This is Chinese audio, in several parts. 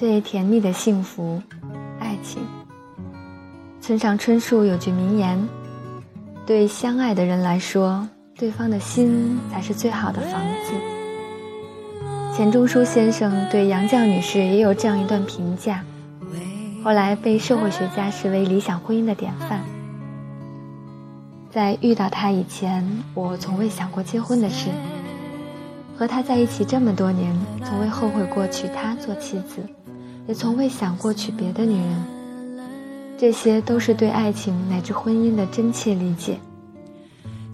最甜蜜的幸福，爱情。村上春树有句名言：“对相爱的人来说，对方的心才是最好的房子。”钱钟书先生对杨绛女士也有这样一段评价，后来被社会学家视为理想婚姻的典范。在遇到他以前，我从未想过结婚的事。和他在一起这么多年，从未后悔过娶她做妻子，也从未想过娶别的女人。这些都是对爱情乃至婚姻的真切理解，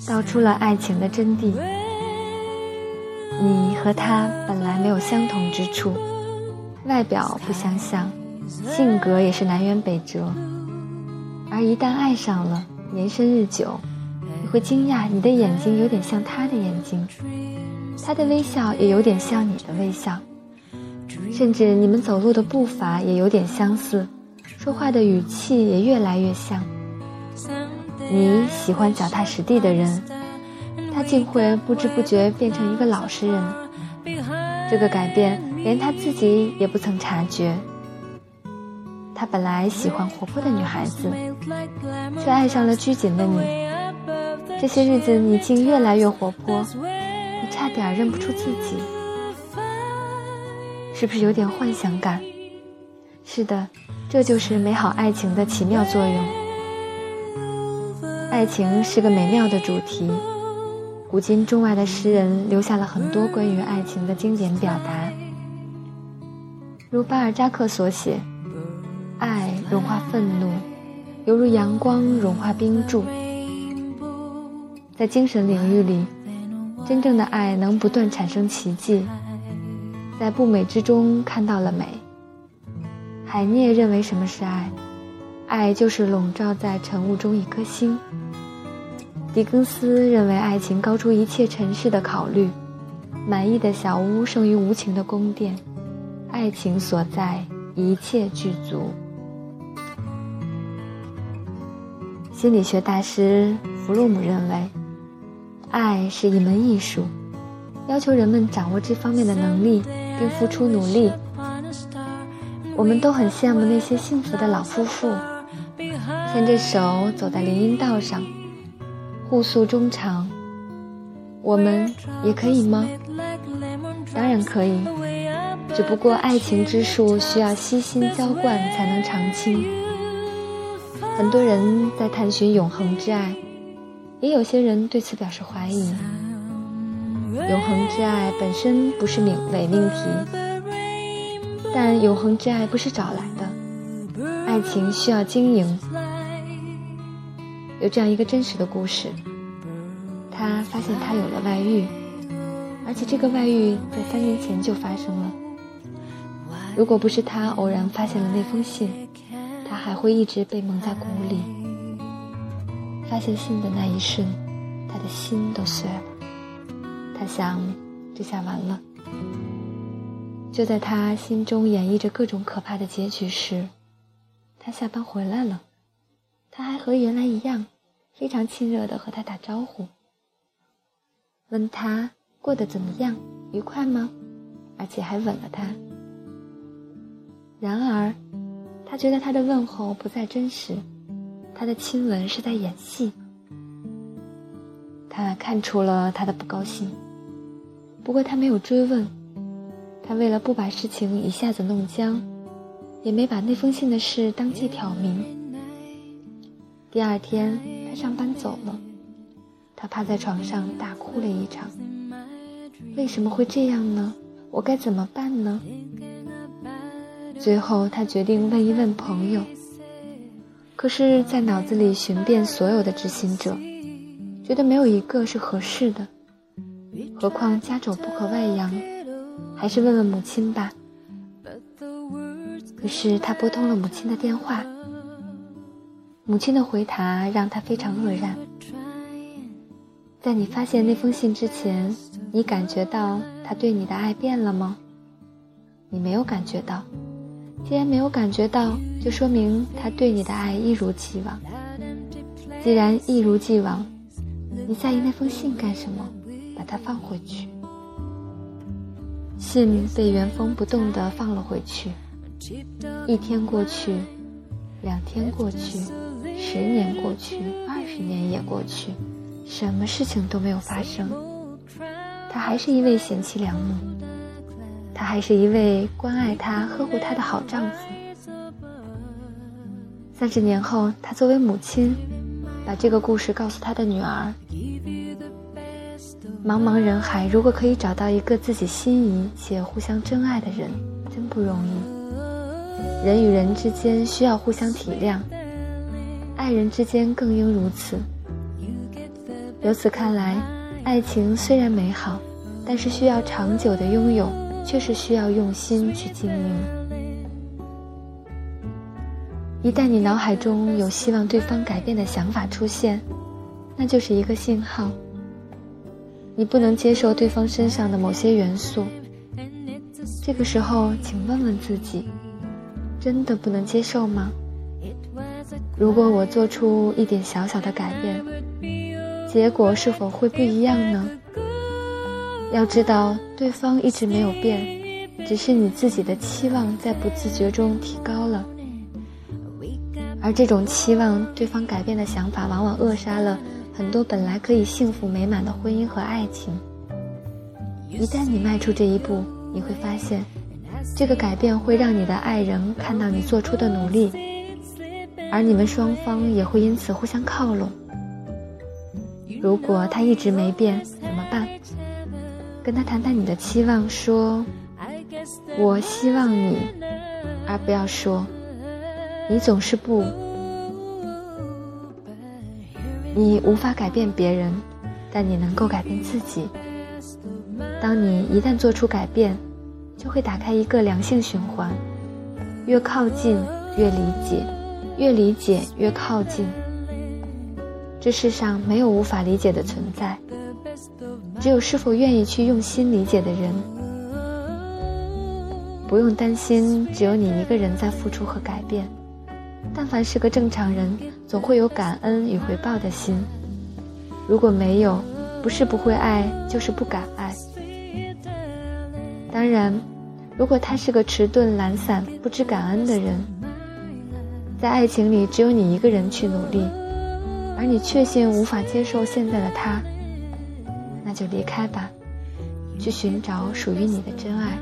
道出了爱情的真谛。你和他本来没有相同之处，外表不相像，性格也是南辕北辙，而一旦爱上了，年深日久，你会惊讶你的眼睛有点像他的眼睛。他的微笑也有点像你的微笑，甚至你们走路的步伐也有点相似，说话的语气也越来越像。你喜欢脚踏实地的人，他竟会不知不觉变成一个老实人。这个改变连他自己也不曾察觉。他本来喜欢活泼的女孩子，却爱上了拘谨的你。这些日子你竟越来越活泼。你差点认不出自己，是不是有点幻想感？是的，这就是美好爱情的奇妙作用。爱情是个美妙的主题，古今中外的诗人留下了很多关于爱情的经典表达，如巴尔扎克所写：“爱融化愤怒，犹如阳光融化冰柱。”在精神领域里。真正的爱能不断产生奇迹，在不美之中看到了美。海涅认为什么是爱？爱就是笼罩在晨雾中一颗星。狄更斯认为爱情高出一切尘世的考虑，满意的小屋胜于无情的宫殿，爱情所在一切具足。心理学大师弗洛姆认为。爱是一门艺术，要求人们掌握这方面的能力，并付出努力。我们都很羡慕那些幸福的老夫妇，牵着手走在林荫道上，互诉衷肠。我们也可以吗？当然可以，只不过爱情之树需要悉心浇灌才能长青。很多人在探寻永恒之爱。也有些人对此表示怀疑。永恒之爱本身不是命伪命题，但永恒之爱不是找来的，爱情需要经营。有这样一个真实的故事：他发现他有了外遇，而且这个外遇在三年前就发生了。如果不是他偶然发现了那封信，他还会一直被蒙在鼓里。发现信的那一瞬，他的心都碎了。他想，这下完了。就在他心中演绎着各种可怕的结局时，他下班回来了。他还和原来一样，非常亲热的和他打招呼，问他过得怎么样，愉快吗？而且还吻了他。然而，他觉得他的问候不再真实。他的亲吻是在演戏，他看出了他的不高兴，不过他没有追问。他为了不把事情一下子弄僵，也没把那封信的事当即挑明。第二天，他上班走了，他趴在床上大哭了一场。为什么会这样呢？我该怎么办呢？最后，他决定问一问朋友。可是，在脑子里寻遍所有的知心者，觉得没有一个是合适的。何况家丑不可外扬，还是问问母亲吧。于是他拨通了母亲的电话。母亲的回答让他非常愕然。在你发现那封信之前，你感觉到他对你的爱变了吗？你没有感觉到。既然没有感觉到，就说明他对你的爱一如既往。既然一如既往，你在意那封信干什么？把它放回去。信被原封不动地放了回去。一天过去，两天过去，十年过去，二十年也过去，什么事情都没有发生。他还是一位贤妻良母，他还是一位关爱他、呵护他的好丈夫。三十年后，他作为母亲，把这个故事告诉他的女儿。茫茫人海，如果可以找到一个自己心仪且互相真爱的人，真不容易。人与人之间需要互相体谅，爱人之间更应如此。由此看来，爱情虽然美好，但是需要长久的拥有，却是需要用心去经营。一旦你脑海中有希望对方改变的想法出现，那就是一个信号。你不能接受对方身上的某些元素，这个时候，请问问自己，真的不能接受吗？如果我做出一点小小的改变，结果是否会不一样呢？要知道，对方一直没有变，只是你自己的期望在不自觉中提高了，而这种期望对方改变的想法，往往扼杀了。很多本来可以幸福美满的婚姻和爱情，一旦你迈出这一步，你会发现，这个改变会让你的爱人看到你做出的努力，而你们双方也会因此互相靠拢。如果他一直没变，怎么办？跟他谈谈你的期望，说：“我希望你”，而不要说“你总是不”。你无法改变别人，但你能够改变自己。当你一旦做出改变，就会打开一个良性循环，越靠近越理解，越理解越靠近。这世上没有无法理解的存在，只有是否愿意去用心理解的人。不用担心，只有你一个人在付出和改变。但凡是个正常人，总会有感恩与回报的心。如果没有，不是不会爱，就是不敢爱。当然，如果他是个迟钝、懒散、不知感恩的人，在爱情里只有你一个人去努力，而你确信无法接受现在的他，那就离开吧，去寻找属于你的真爱。